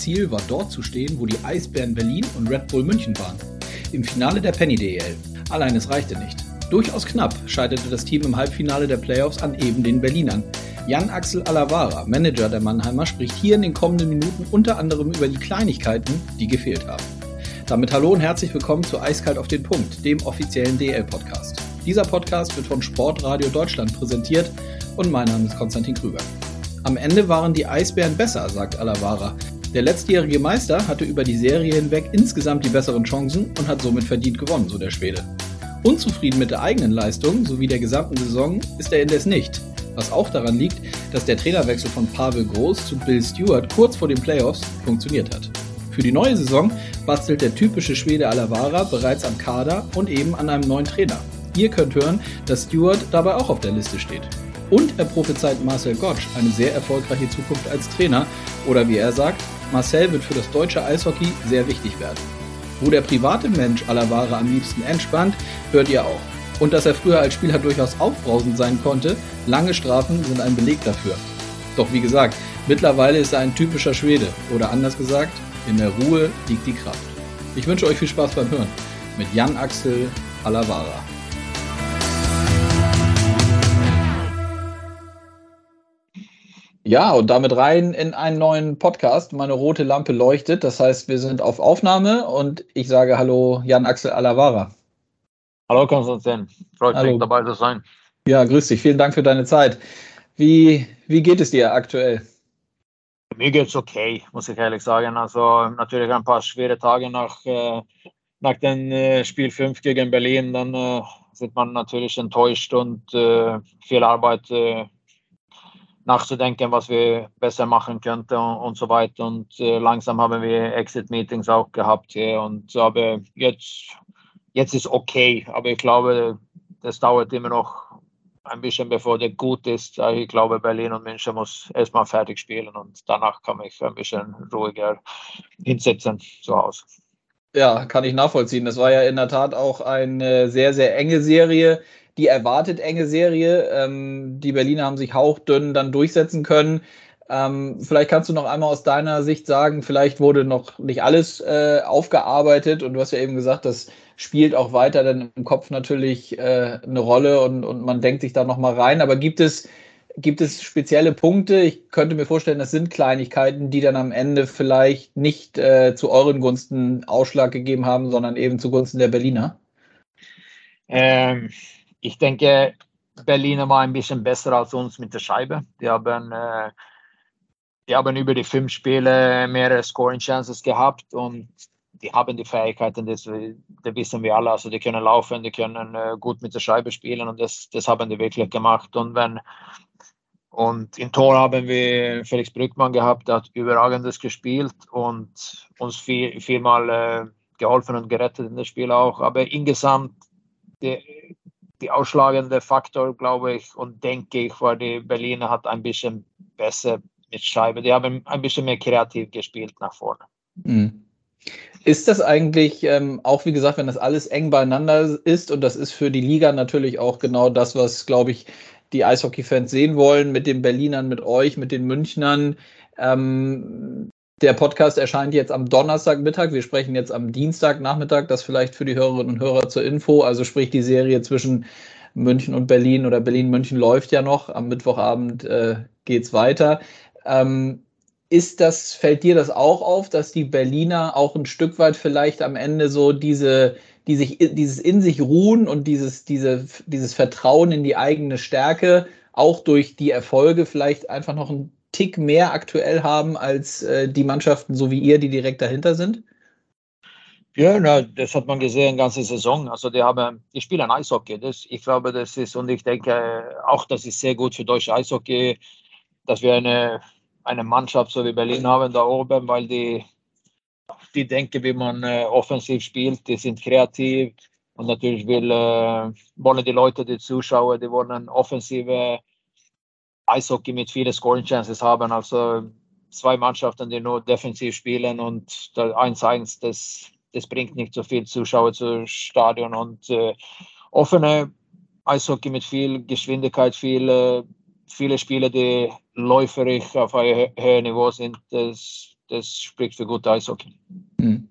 Ziel war dort zu stehen, wo die Eisbären Berlin und Red Bull München waren. Im Finale der Penny DEL. Allein es reichte nicht. Durchaus knapp scheiterte das Team im Halbfinale der Playoffs an eben den Berlinern. Jan-Axel Alavara, Manager der Mannheimer, spricht hier in den kommenden Minuten unter anderem über die Kleinigkeiten, die gefehlt haben. Damit hallo und herzlich willkommen zu Eiskalt auf den Punkt, dem offiziellen DL-Podcast. Dieser Podcast wird von Sportradio Deutschland präsentiert und mein Name ist Konstantin Krüger. Am Ende waren die Eisbären besser, sagt Alavara. Der letztjährige Meister hatte über die Serie hinweg insgesamt die besseren Chancen und hat somit verdient gewonnen, so der Schwede. Unzufrieden mit der eigenen Leistung sowie der gesamten Saison ist er indes nicht. Was auch daran liegt, dass der Trainerwechsel von Pavel Groß zu Bill Stewart kurz vor den Playoffs funktioniert hat. Für die neue Saison bastelt der typische Schwede Alavara bereits am Kader und eben an einem neuen Trainer. Ihr könnt hören, dass Stewart dabei auch auf der Liste steht. Und er prophezeit Marcel Gottsch eine sehr erfolgreiche Zukunft als Trainer. Oder wie er sagt, Marcel wird für das deutsche Eishockey sehr wichtig werden. Wo der private Mensch aller Ware am liebsten entspannt, hört ihr auch. Und dass er früher als Spieler durchaus aufbrausend sein konnte, lange Strafen sind ein Beleg dafür. Doch wie gesagt, mittlerweile ist er ein typischer Schwede. Oder anders gesagt, in der Ruhe liegt die Kraft. Ich wünsche euch viel Spaß beim Hören mit Jan Axel Alavara. Ja, und damit rein in einen neuen Podcast. Meine rote Lampe leuchtet. Das heißt, wir sind auf Aufnahme und ich sage Hallo Jan Axel Alavara. Hallo Konstantin, freut Hallo. mich dabei zu sein. Ja, grüß dich. Vielen Dank für deine Zeit. Wie, wie geht es dir aktuell? Mir geht's okay, muss ich ehrlich sagen. Also natürlich ein paar schwere Tage nach, äh, nach dem äh, Spiel 5 gegen Berlin. Dann äh, sind man natürlich enttäuscht und äh, viel Arbeit äh, nachzudenken, was wir besser machen könnten und, und so weiter. Und äh, langsam haben wir Exit-Meetings auch gehabt hier. Und aber jetzt, jetzt ist okay. Aber ich glaube, das dauert immer noch ein bisschen bevor der gut ist. Ich glaube, Berlin und München muss erstmal fertig spielen und danach kann ich ein bisschen ruhiger hinsetzen zu Hause. Ja, kann ich nachvollziehen. Das war ja in der Tat auch eine sehr, sehr enge Serie. Die erwartet enge Serie. Ähm, die Berliner haben sich hauchdünn dann durchsetzen können. Ähm, vielleicht kannst du noch einmal aus deiner Sicht sagen, vielleicht wurde noch nicht alles äh, aufgearbeitet und du hast ja eben gesagt, das spielt auch weiter dann im Kopf natürlich äh, eine Rolle und, und man denkt sich da nochmal rein. Aber gibt es, gibt es spezielle Punkte? Ich könnte mir vorstellen, das sind Kleinigkeiten, die dann am Ende vielleicht nicht äh, zu euren Gunsten Ausschlag gegeben haben, sondern eben zugunsten der Berliner. Ähm, ich denke, Berliner war ein bisschen besser als uns mit der Scheibe. Die haben, äh, die haben über die fünf Spiele mehrere Scoring Chances gehabt und die haben die Fähigkeiten, das, das wissen wir alle. Also die können laufen, die können äh, gut mit der Scheibe spielen und das, das haben die wirklich gemacht. Und wenn und im Tor haben wir Felix Brückmann gehabt, der hat überragendes gespielt und uns viel, vielmal äh, geholfen und gerettet in das Spiel auch. Aber insgesamt die, die ausschlagende Faktor, glaube ich, und denke ich, war die Berliner hat ein bisschen besser mit Scheibe. Die haben ein bisschen mehr kreativ gespielt nach vorne. Mhm. Ist das eigentlich ähm, auch, wie gesagt, wenn das alles eng beieinander ist und das ist für die Liga natürlich auch genau das, was, glaube ich, die Eishockey-Fans sehen wollen, mit den Berlinern, mit euch, mit den Münchnern. Ähm, der Podcast erscheint jetzt am Donnerstagmittag. Wir sprechen jetzt am Dienstagnachmittag. Das vielleicht für die Hörerinnen und Hörer zur Info. Also sprich die Serie zwischen München und Berlin oder Berlin-München läuft ja noch. Am Mittwochabend äh, geht es weiter. Ähm, ist das, fällt dir das auch auf, dass die Berliner auch ein Stück weit vielleicht am Ende so diese, die sich, dieses in sich ruhen und dieses, diese, dieses Vertrauen in die eigene Stärke auch durch die Erfolge vielleicht einfach noch ein Tick mehr aktuell haben als äh, die Mannschaften, so wie ihr, die direkt dahinter sind? Ja, na, das hat man gesehen, ganze Saison. Also die haben, die spielen Eishockey. Das, ich glaube, das ist, und ich denke auch, das ist sehr gut für deutsche Eishockey, dass wir eine, eine Mannschaft so wie Berlin haben da oben, weil die, die denken, wie man äh, offensiv spielt, die sind kreativ und natürlich will, äh, wollen die Leute, die Zuschauer, die wollen offensive Eishockey mit vielen Scoring Chances haben. Also zwei Mannschaften, die nur defensiv spielen und 1-1, das, das bringt nicht so viel Zuschauer zu Stadion und äh, offene Eishockey mit viel Geschwindigkeit, viele, viele Spiele, die läuferisch auf einem höheren Niveau sind, das, das spricht für gute Eishockey. Mhm.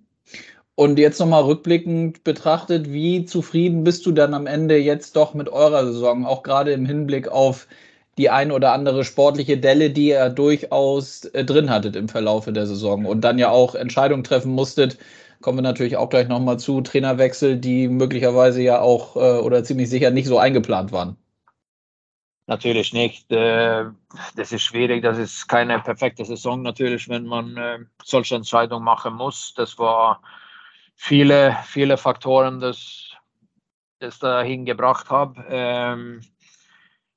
Und jetzt nochmal rückblickend betrachtet, wie zufrieden bist du dann am Ende jetzt doch mit eurer Saison, auch gerade im Hinblick auf die ein oder andere sportliche Delle, die ihr durchaus äh, drin hattet im Verlaufe der Saison und dann ja auch Entscheidungen treffen musstet. Kommen wir natürlich auch gleich nochmal zu Trainerwechsel, die möglicherweise ja auch äh, oder ziemlich sicher nicht so eingeplant waren. Natürlich nicht. Äh, das ist schwierig. Das ist keine perfekte Saison natürlich, wenn man solche Entscheidungen machen muss. Das war viele, viele Faktoren, das, das dahin gebracht haben.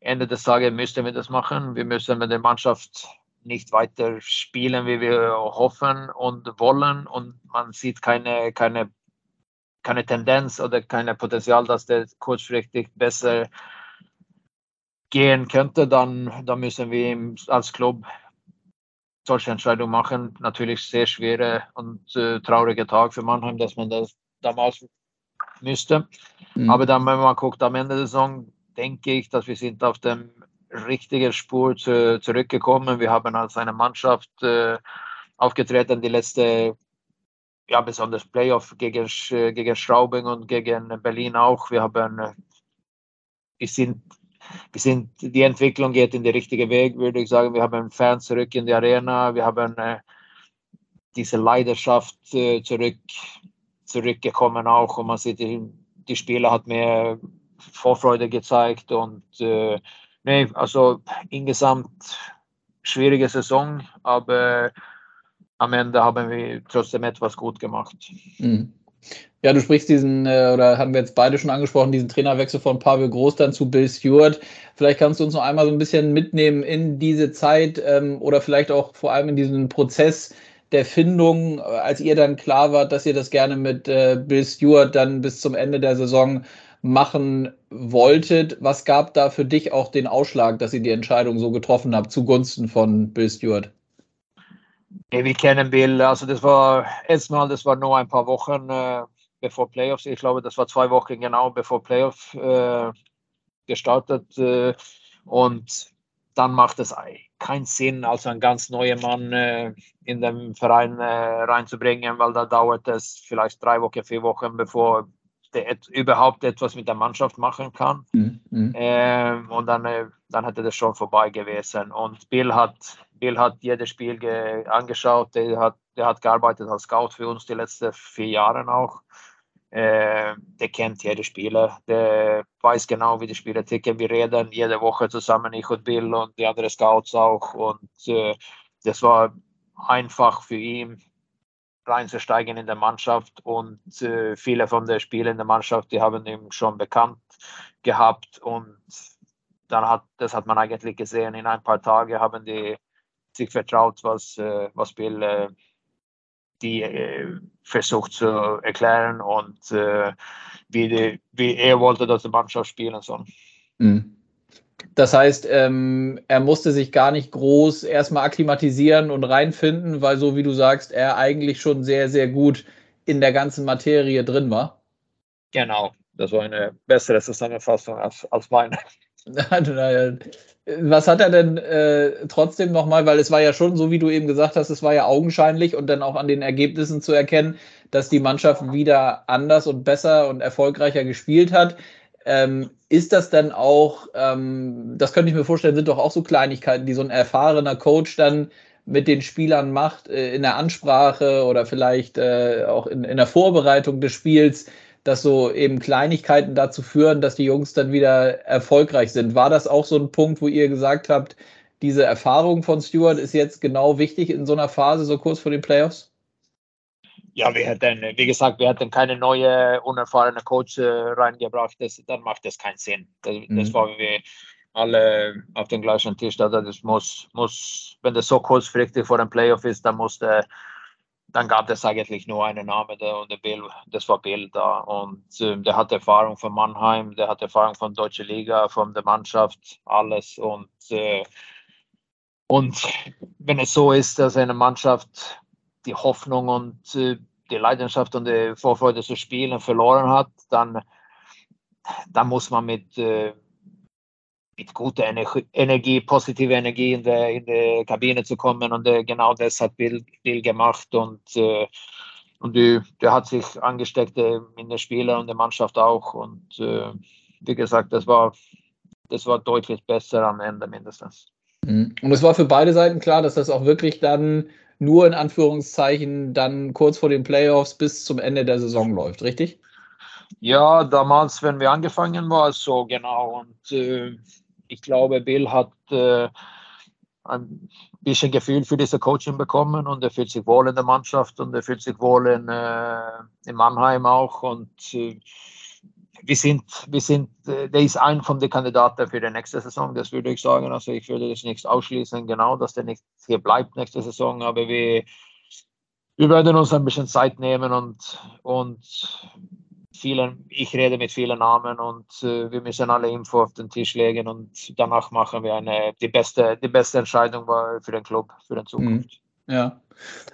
Ende des Tages müssten wir das machen. Wir müssen mit der Mannschaft nicht weiter spielen, wie wir hoffen und wollen. Und man sieht keine, keine, keine Tendenz oder kein Potenzial, dass der kurzfristig besser gehen könnte. Dann, dann müssen wir als Club solche Entscheidungen machen. Natürlich sehr schwere und äh, traurige Tag für Mannheim, dass man das damals müsste. Mhm. Aber dann, wenn man guckt am Ende der Saison, denke ich, dass wir sind auf dem richtigen Spur zu, zurückgekommen. Wir haben als eine Mannschaft äh, aufgetreten, die letzte, ja, besonders Playoff gegen, gegen Straubing und gegen Berlin auch. Wir haben, äh, wir sind wir sind, die Entwicklung geht in den richtigen Weg, würde ich sagen. Wir haben Fans zurück in die Arena, wir haben äh, diese Leidenschaft äh, zurück, zurückgekommen auch und man sieht, die, die Spieler hat mehr Vorfreude gezeigt und äh, nee, also insgesamt schwierige Saison, aber am Ende haben wir trotzdem etwas gut gemacht. Mhm. Ja, du sprichst diesen, äh, oder haben wir jetzt beide schon angesprochen, diesen Trainerwechsel von Pavel Groß dann zu Bill Stewart. Vielleicht kannst du uns noch einmal so ein bisschen mitnehmen in diese Zeit ähm, oder vielleicht auch vor allem in diesen Prozess der Findung, äh, als ihr dann klar wart, dass ihr das gerne mit äh, Bill Stewart dann bis zum Ende der Saison machen wolltet. Was gab da für dich auch den Ausschlag, dass ihr die Entscheidung so getroffen habt zugunsten von Bill Stewart? wir kennen Bill, also das war erstmal, das war nur ein paar Wochen äh, bevor Playoffs. Ich glaube, das war zwei Wochen genau bevor Playoffs äh, gestartet. Äh, und dann macht es keinen Sinn, also einen ganz neuen Mann äh, in den Verein äh, reinzubringen, weil da dauert es vielleicht drei Wochen, vier Wochen, bevor der et überhaupt etwas mit der Mannschaft machen kann. Mhm. mhm. Ähm, und dann, äh, dann hätte das schon vorbei gewesen. Und Bill hat, Bill hat jedes Spiel angeschaut, der hat, der hat gearbeitet als Scout für uns die letzten vier Jahre auch. Äh, der kennt jede Spieler, der weiß genau, wie die Spieler ticken. Wir reden jede Woche zusammen, ich und Bill und die anderen Scouts auch. Und äh, das war einfach für ihn reinzusteigen in der Mannschaft. Und äh, viele von den Spielern in der Mannschaft, die haben ihn schon bekannt gehabt. Und dann hat, das hat man eigentlich gesehen, in ein paar Tagen haben die sich vertraut, was, äh, was Bill äh, die äh, versucht zu erklären und äh, wie, die, wie er wollte, dass die Mannschaft spielen soll. Mhm. Das heißt, ähm, er musste sich gar nicht groß erstmal akklimatisieren und reinfinden, weil so wie du sagst, er eigentlich schon sehr, sehr gut in der ganzen Materie drin war. Genau, das war eine bessere Zusammenfassung als, als meine. Was hat er denn äh, trotzdem nochmal, weil es war ja schon, so wie du eben gesagt hast, es war ja augenscheinlich und dann auch an den Ergebnissen zu erkennen, dass die Mannschaft wieder anders und besser und erfolgreicher gespielt hat. Ähm, ist das dann auch, ähm, das könnte ich mir vorstellen, sind doch auch so Kleinigkeiten, die so ein erfahrener Coach dann mit den Spielern macht, äh, in der Ansprache oder vielleicht äh, auch in, in der Vorbereitung des Spiels, dass so eben Kleinigkeiten dazu führen, dass die Jungs dann wieder erfolgreich sind. War das auch so ein Punkt, wo ihr gesagt habt, diese Erfahrung von Stewart ist jetzt genau wichtig in so einer Phase, so kurz vor den Playoffs? Ja, wir hätten, wie gesagt, wir hätten keine neue, unerfahrene Coach äh, reingebracht. Das, dann macht das keinen Sinn. Das, mhm. das war wir alle auf dem gleichen Tisch. Also das muss, muss, wenn das so kurzfristig vor dem Playoff ist, dann muss der dann gab es eigentlich nur einen Namen der, und der Bill, das war Bill da. Und äh, der hat Erfahrung von Mannheim, der hat Erfahrung von Deutsche Liga, von der Mannschaft, alles. Und, äh, und wenn es so ist, dass eine Mannschaft die Hoffnung und äh, die Leidenschaft und die Vorfreude zu spielen verloren hat, dann, dann muss man mit, äh, mit guter Energie, positive Energie in der, in der Kabine zu kommen. Und äh, genau das hat Bill, Bill gemacht. Und, und der hat sich angesteckt in der Spieler und der Mannschaft auch. Und wie gesagt, das war, das war deutlich besser am Ende mindestens. Mhm. Und es war für beide Seiten klar, dass das auch wirklich dann nur in Anführungszeichen dann kurz vor den Playoffs bis zum Ende der Saison läuft, richtig? Ja, damals, wenn wir angefangen war es so genau. Und äh, ich glaube, Bill hat äh, ein bisschen Gefühl für diese Coaching bekommen und er fühlt sich wohl in der Mannschaft und er fühlt sich wohl in, äh, in Mannheim auch. Und äh, wir sind, wir sind, äh, der ist ein von den Kandidaten für die nächste Saison, das würde ich sagen. Also ich würde das nicht ausschließen, genau, dass der nicht hier bleibt nächste Saison, aber wir, wir werden uns ein bisschen Zeit nehmen und, und vielen, ich rede mit vielen Namen und äh, wir müssen alle Info auf den Tisch legen und danach machen wir eine, die, beste, die beste Entscheidung für den Club, für den Zukunft. Mhm. Ja.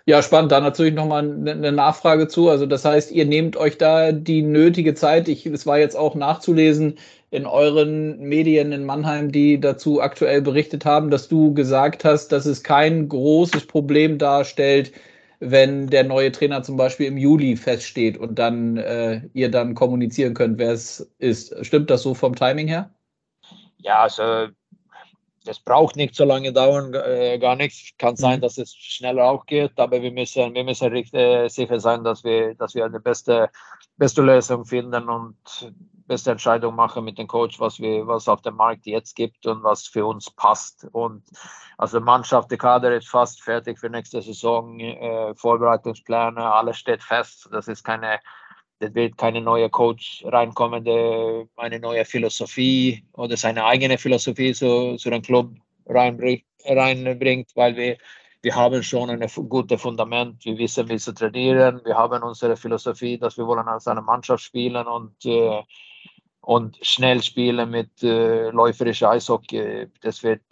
Ja, spannend. Da natürlich nochmal eine Nachfrage zu. Also, das heißt, ihr nehmt euch da die nötige Zeit. Ich, es war jetzt auch nachzulesen in euren Medien in Mannheim, die dazu aktuell berichtet haben, dass du gesagt hast, dass es kein großes Problem darstellt, wenn der neue Trainer zum Beispiel im Juli feststeht und dann äh, ihr dann kommunizieren könnt, wer es ist. Stimmt das so vom Timing her? Ja, also das braucht nicht so lange dauern, äh, gar nichts. Kann sein, mhm. dass es schneller auch geht, aber wir müssen, wir müssen richtig äh, sicher sein, dass wir, dass wir eine beste, beste Lösung finden und beste Entscheidung machen mit dem Coach, was wir, was auf dem Markt jetzt gibt und was für uns passt. Und also Mannschaft, der Kader ist fast fertig für nächste Saison, äh, Vorbereitungspläne, alles steht fest. Das ist keine es wird keine neue Coach reinkommen, der eine neue Philosophie oder seine eigene Philosophie zu, zu dem Club reinbringt, reinbringt, weil wir, wir haben schon ein gutes Fundament. Wir wissen, wie zu trainieren. Wir haben unsere Philosophie, dass wir wollen als eine Mannschaft spielen und, äh, und schnell spielen mit äh, läuferischer Eishockey. Das wird,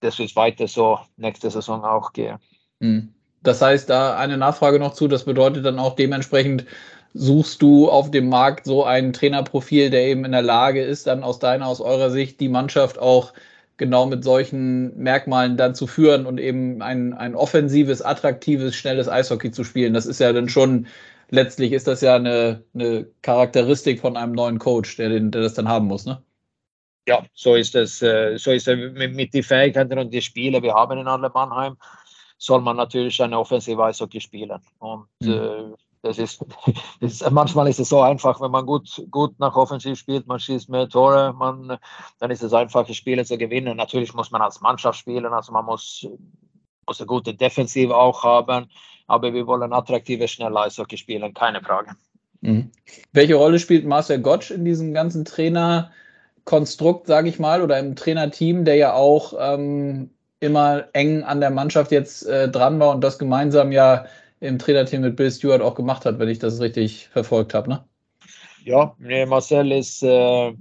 das wird weiter so nächste Saison auch gehen. Mhm. Das heißt, da eine Nachfrage noch zu, das bedeutet dann auch dementsprechend, suchst du auf dem Markt so ein Trainerprofil, der eben in der Lage ist, dann aus deiner, aus eurer Sicht die Mannschaft auch genau mit solchen Merkmalen dann zu führen und eben ein, ein offensives, attraktives, schnelles Eishockey zu spielen. Das ist ja dann schon, letztlich ist das ja eine, eine Charakteristik von einem neuen Coach, der, den, der das dann haben muss, ne? Ja, so ist es. Äh, so ist es mit, mit den Fähigkeiten und die Spiele, wir haben in Adler Mannheim soll man natürlich eine offensive Eishockey spielen. Und mhm. äh, das ist, das ist, manchmal ist es so einfach, wenn man gut, gut nach Offensiv spielt, man schießt mehr Tore, man, dann ist es einfach, die Spiele zu gewinnen. Natürlich muss man als Mannschaft spielen, also man muss, muss eine gute Defensive auch haben, aber wir wollen attraktive, schnelle Eishockey spielen, keine Frage. Mhm. Welche Rolle spielt Marcel Gottsch in diesem ganzen Trainerkonstrukt, sage ich mal, oder im Trainerteam, der ja auch ähm, immer eng an der Mannschaft jetzt äh, dran war und das gemeinsam ja im Trainerteam mit Bill Stewart auch gemacht hat, wenn ich das richtig verfolgt habe. Ne? Ja, Marcel ist äh,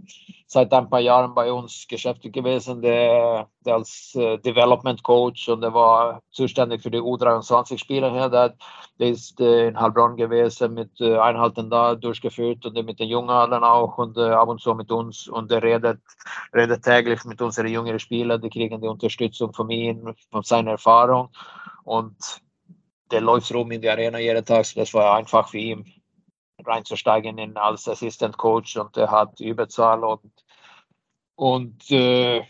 seit ein paar Jahren bei uns beschäftigt gewesen, der, der als äh, Development Coach und der war zuständig für die U23-Spieler her. Der, der ist äh, in Heilbronn gewesen, mit äh, Einheiten da durchgeführt und mit den Jungen auch und äh, ab und zu mit uns. Und der redet, redet täglich mit unseren jüngeren Spielern, die kriegen die Unterstützung von ihm, von seiner Erfahrung. Und der läuft rum in die Arena jeden Tag, das war einfach für ihn reinzusteigen in, als Assistant Coach. Und er hat Überzahl und, und äh,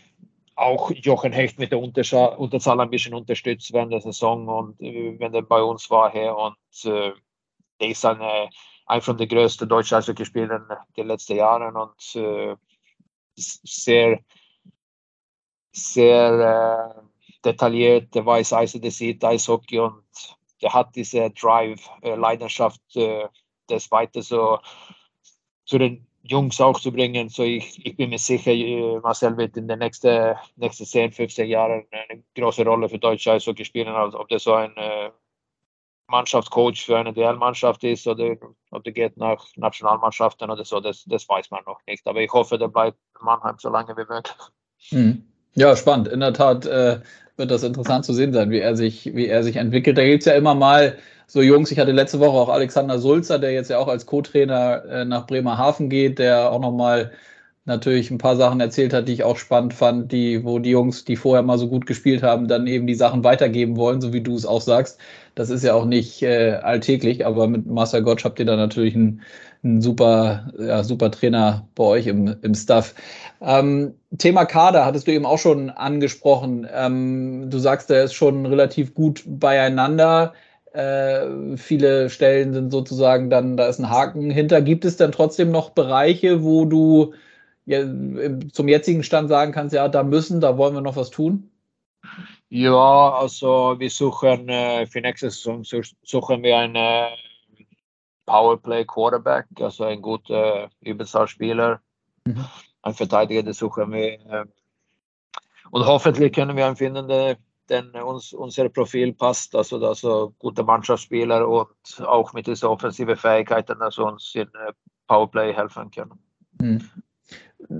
auch Jochen Hecht mit der Unterzahl, ein bisschen unterstützt während der Saison und äh, wenn er bei uns war her und äh, er ist eine, ein von den größten deutschen Eishockeyspielern der letzten Jahre und äh, sehr, sehr äh, detailliert, der weiß Eis, der sieht Eishockey und der hat diese Drive, äh, Leidenschaft, äh, das weiter so zu den Jungs auch zu bringen. So ich, ich bin mir sicher, äh, Marcel wird in den nächsten, nächsten 10, 15 Jahren eine große Rolle für deutsche Eishockey spielen, als ob das so ein äh, Mannschaftscoach für eine DL-Mannschaft ist oder ob der geht nach Nationalmannschaften oder so, das, das weiß man noch nicht. Aber ich hoffe, der bleibt Mannheim so lange wie möglich. Hm. Ja, spannend. In der Tat äh, wird das interessant zu sehen sein, wie er sich, wie er sich entwickelt. Da gibt es ja immer mal so Jungs, ich hatte letzte Woche auch Alexander Sulzer, der jetzt ja auch als Co-Trainer äh, nach Bremerhaven geht, der auch nochmal natürlich ein paar Sachen erzählt hat, die ich auch spannend fand, die, wo die Jungs, die vorher mal so gut gespielt haben, dann eben die Sachen weitergeben wollen, so wie du es auch sagst. Das ist ja auch nicht äh, alltäglich, aber mit Master Gotch habt ihr da natürlich einen, einen super, ja, super Trainer bei euch im, im Staff. Ähm, Thema Kader hattest du eben auch schon angesprochen. Ähm, du sagst, der ist schon relativ gut beieinander. Äh, viele Stellen sind sozusagen dann, da ist ein Haken hinter. Gibt es dann trotzdem noch Bereiche, wo du ja, zum jetzigen Stand sagen kannst, ja, da müssen, da wollen wir noch was tun? Ja, also wir suchen äh, für nächste Saison suchen wir einen äh, Powerplay Quarterback, also ein guter äh, Überzahlspieler, mhm. ein Verteidiger, den suchen wir. Und hoffentlich können wir einen finden, der denn uns, unser Profil passt, also, also gute Mannschaftsspieler und auch mit diesen offensiven Fähigkeiten, also uns in äh, Powerplay helfen können. Mhm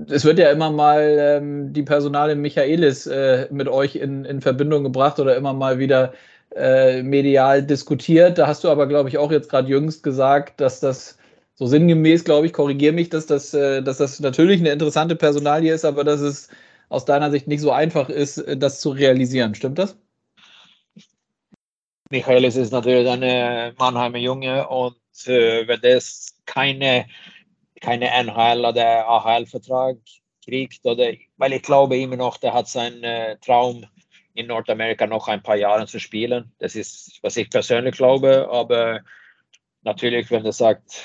es wird ja immer mal ähm, die Personale Michaelis äh, mit euch in, in Verbindung gebracht oder immer mal wieder äh, medial diskutiert. Da hast du aber, glaube ich, auch jetzt gerade jüngst gesagt, dass das so sinngemäß, glaube ich, korrigiere mich, dass das, äh, dass das natürlich eine interessante Personalie ist, aber dass es aus deiner Sicht nicht so einfach ist, äh, das zu realisieren. Stimmt das? Michaelis ist natürlich ein Mannheimer Junge und äh, wenn das keine keine NHL oder AHL-Vertrag kriegt. Oder, weil ich glaube immer noch, der hat seinen äh, Traum in Nordamerika noch ein paar Jahre zu spielen. Das ist, was ich persönlich glaube. Aber natürlich, wenn er sagt,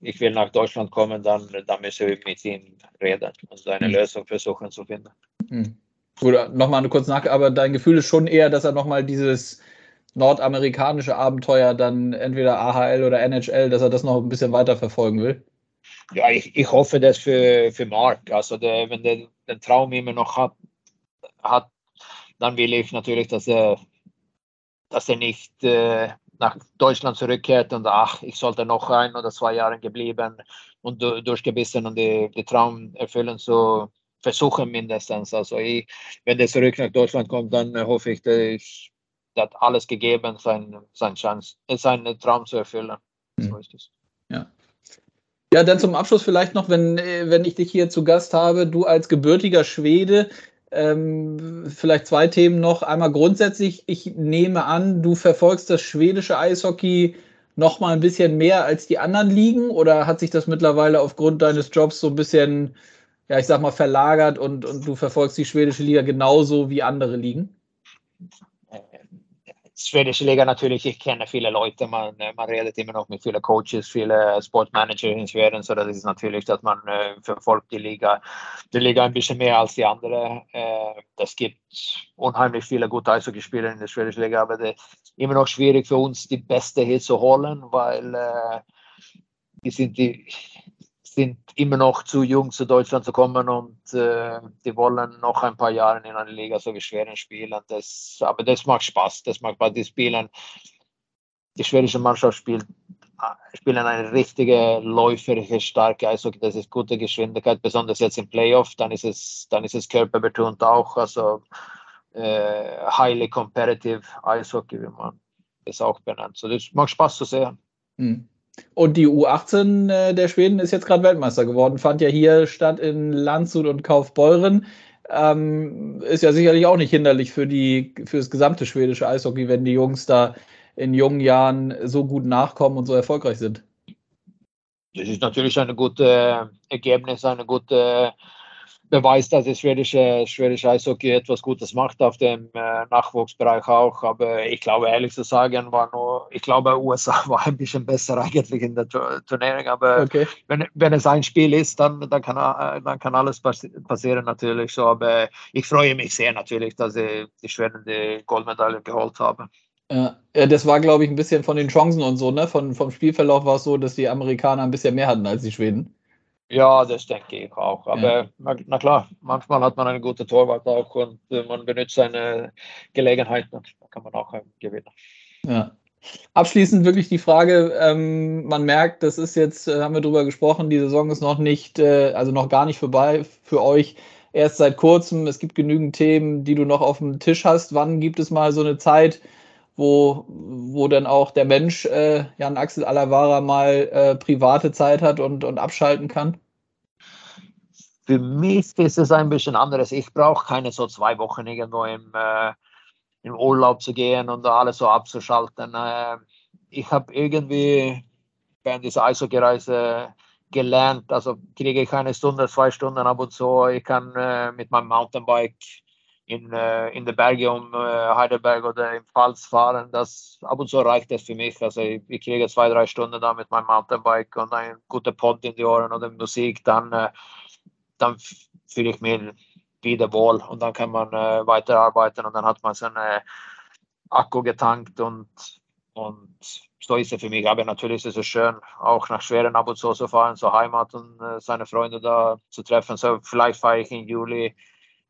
ich will nach Deutschland kommen, dann, dann müssen wir mit ihm reden und eine mhm. Lösung versuchen zu finden. Mhm. Gut, nochmal kurz nach, aber dein Gefühl ist schon eher, dass er nochmal dieses nordamerikanische Abenteuer dann entweder AHL oder NHL, dass er das noch ein bisschen weiter verfolgen will? ja, ich, ich hoffe das für, für Mark. Also der, wenn der den Traum immer noch hat, hat, dann will ich natürlich, dass er, dass er nicht äh, nach Deutschland zurückkehrt und ach, ich sollte noch ein oder zwei Jahre geblieben und durchgebissen und die, die Traum erfüllen zu versuchen mindestens. Also ich, wenn der zurück nach Deutschland kommt, dann hoffe ich, dass ich hat alles gegeben, sein, sein Chance, seinen Traum zu erfüllen. Mhm. So ist es. Ja. Ja, dann zum Abschluss vielleicht noch, wenn, äh, wenn ich dich hier zu Gast habe, du als gebürtiger Schwede, ähm, vielleicht zwei Themen noch. Einmal grundsätzlich, ich nehme an, du verfolgst das schwedische Eishockey noch mal ein bisschen mehr als die anderen Ligen oder hat sich das mittlerweile aufgrund deines Jobs so ein bisschen, ja, ich sag mal, verlagert und, und du verfolgst die schwedische Liga genauso wie andere Ligen? Schwedische Liga natürlich, ich kenne viele Leute, man, man redet immer noch mit vielen Coaches, viele Sportmanager in Schweden, so das ist natürlich, dass man äh, verfolgt die Liga, die Liga ein bisschen mehr als die andere. Äh, das gibt unheimlich viele gute Eishockeyspieler in der schwedischen Liga, aber es ist immer noch schwierig für uns, die Beste hier zu holen, weil äh, die sind die sind immer noch zu jung zu Deutschland zu kommen und äh, die wollen noch ein paar Jahre in einer Liga so wie Schweden spielen. Das, aber das macht Spaß. Das macht Spaß. Die spielen, die schwedische Mannschaft spielt, spielen eine richtige läuferische, starke Eishockey. Das ist gute Geschwindigkeit, besonders jetzt im Playoff. Dann ist es, dann ist es körperbetont auch. Also äh, highly competitive Eishockey, wie man es auch benennt. So, das macht Spaß zu sehen. Mhm. Und die U18 äh, der Schweden ist jetzt gerade Weltmeister geworden, fand ja hier statt in Landshut und Kaufbeuren. Ähm, ist ja sicherlich auch nicht hinderlich für, die, für das gesamte schwedische Eishockey, wenn die Jungs da in jungen Jahren so gut nachkommen und so erfolgreich sind. Das ist natürlich ein gutes äh, Ergebnis, eine gute beweist, dass das schwedische, schwedische Eishockey etwas Gutes macht auf dem äh, Nachwuchsbereich auch. Aber ich glaube, ehrlich zu sagen, war nur, ich glaube, USA war ein bisschen besser eigentlich in der Turnierung. Aber okay. wenn, wenn es ein Spiel ist, dann, dann, kann, äh, dann kann alles passieren natürlich. So, aber ich freue mich sehr natürlich, dass die, die Schweden die Goldmedaille geholt haben. Ja, das war, glaube ich, ein bisschen von den Chancen und so, ne? Von, vom Spielverlauf war es so, dass die Amerikaner ein bisschen mehr hatten als die Schweden. Ja, das denke ich auch. Aber ja. na, klar, manchmal hat man einen guten Torwart auch und äh, man benutzt seine Gelegenheiten und da kann man auch gewinnen. Ja. Abschließend wirklich die Frage, ähm, man merkt, das ist jetzt, äh, haben wir drüber gesprochen, die Saison ist noch nicht, äh, also noch gar nicht vorbei für euch. Erst seit kurzem, es gibt genügend Themen, die du noch auf dem Tisch hast. Wann gibt es mal so eine Zeit, wo, wo dann auch der Mensch, äh, Jan Axel Alavara, mal äh, private Zeit hat und, und abschalten kann? für mich ist es ein bisschen anderes. Ich brauche keine so zwei Wochen irgendwo im, äh, im Urlaub zu gehen und alles so abzuschalten. Äh, ich habe irgendwie während dieser Eishockey-Reise gelernt, also kriege ich eine Stunde, zwei Stunden ab und zu. Ich kann äh, mit meinem Mountainbike in, äh, in die Berge um äh, Heidelberg oder im Pfalz fahren. Das ab und zu reicht das für mich. Also ich, ich, kriege zwei, drei Stunden da mit meinem Mountainbike und ein guter Pod in die Ohren oder Musik, dann, äh, dann fühle ich mich wieder wohl und dann kann man äh, weiterarbeiten und dann hat man seinen Akku getankt und, und so ist es für mich. Aber natürlich ist es schön, auch nach Schweren ab und zu zu fahren, zur Heimat und äh, seine Freunde da zu treffen. So vielleicht fahre ich im Juli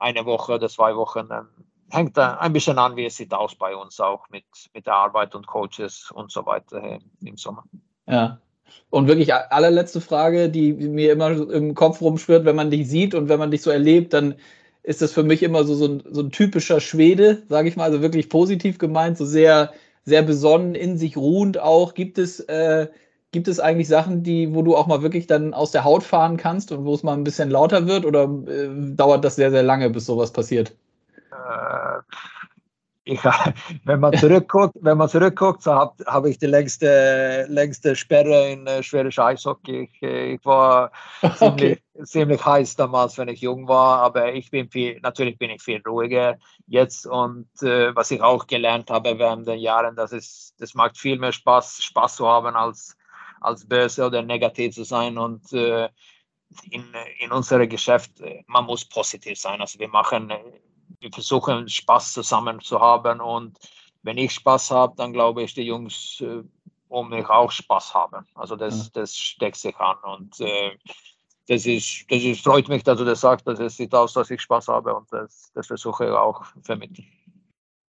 eine Woche oder zwei Wochen. Dann hängt ein bisschen an, wie es sieht aus bei uns auch mit, mit der Arbeit und Coaches und so weiter im Sommer. Ja. Und wirklich allerletzte Frage, die mir immer im Kopf rumschwirrt, wenn man dich sieht und wenn man dich so erlebt, dann ist das für mich immer so, so, ein, so ein typischer Schwede, sage ich mal, also wirklich positiv gemeint, so sehr, sehr besonnen, in sich ruhend auch. Gibt es, äh, gibt es eigentlich Sachen, die, wo du auch mal wirklich dann aus der Haut fahren kannst und wo es mal ein bisschen lauter wird oder äh, dauert das sehr, sehr lange, bis sowas passiert? Äh, ich, wenn man zurückguckt, wenn man zurückguckt, so habe hab ich die längste, längste Sperre in äh, schwerisch Eishockey. Ich, äh, ich war okay. ziemlich, ziemlich heiß damals, wenn ich jung war, aber ich bin viel, natürlich bin ich viel ruhiger jetzt und äh, was ich auch gelernt habe während den Jahren, dass es, das macht viel mehr Spaß, Spaß zu haben als, als böse oder negativ zu sein und äh, in, in unserem Geschäft, äh, man muss positiv sein. Also wir machen wir versuchen Spaß zusammen zu haben und wenn ich Spaß habe, dann glaube ich, die Jungs äh, um mich auch Spaß haben. Also das, ja. das steckt sich an und äh, das, ist, das ist, freut mich, dass du das sagst, dass es sieht aus, dass ich Spaß habe und das, das versuche ich auch vermitteln.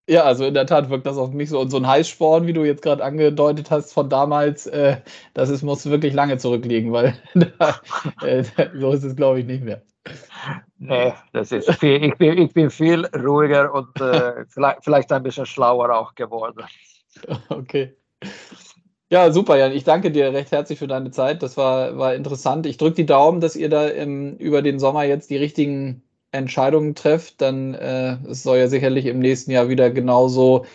Ja, also in der Tat wirkt das auf mich so. Und so ein Heißsporn, wie du jetzt gerade angedeutet hast, von damals, äh, das ist, muss wirklich lange zurückliegen, weil da, äh, so ist es, glaube ich, nicht mehr. Nee, das ist viel, ich, bin, ich bin viel ruhiger und äh, vielleicht, vielleicht ein bisschen schlauer auch geworden. Okay. Ja, super, Jan. Ich danke dir recht herzlich für deine Zeit. Das war, war interessant. Ich drücke die Daumen, dass ihr da im, über den Sommer jetzt die richtigen Entscheidungen trefft. Dann äh, es soll ja sicherlich im nächsten Jahr wieder genauso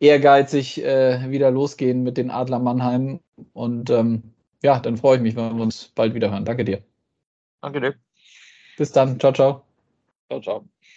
ehrgeizig äh, wieder losgehen mit den Adler Mannheim. Und ähm, ja, dann freue ich mich, wenn wir uns bald wieder hören. Danke dir. Danke dir. Bis dann. Ciao, ciao. Ciao, ciao.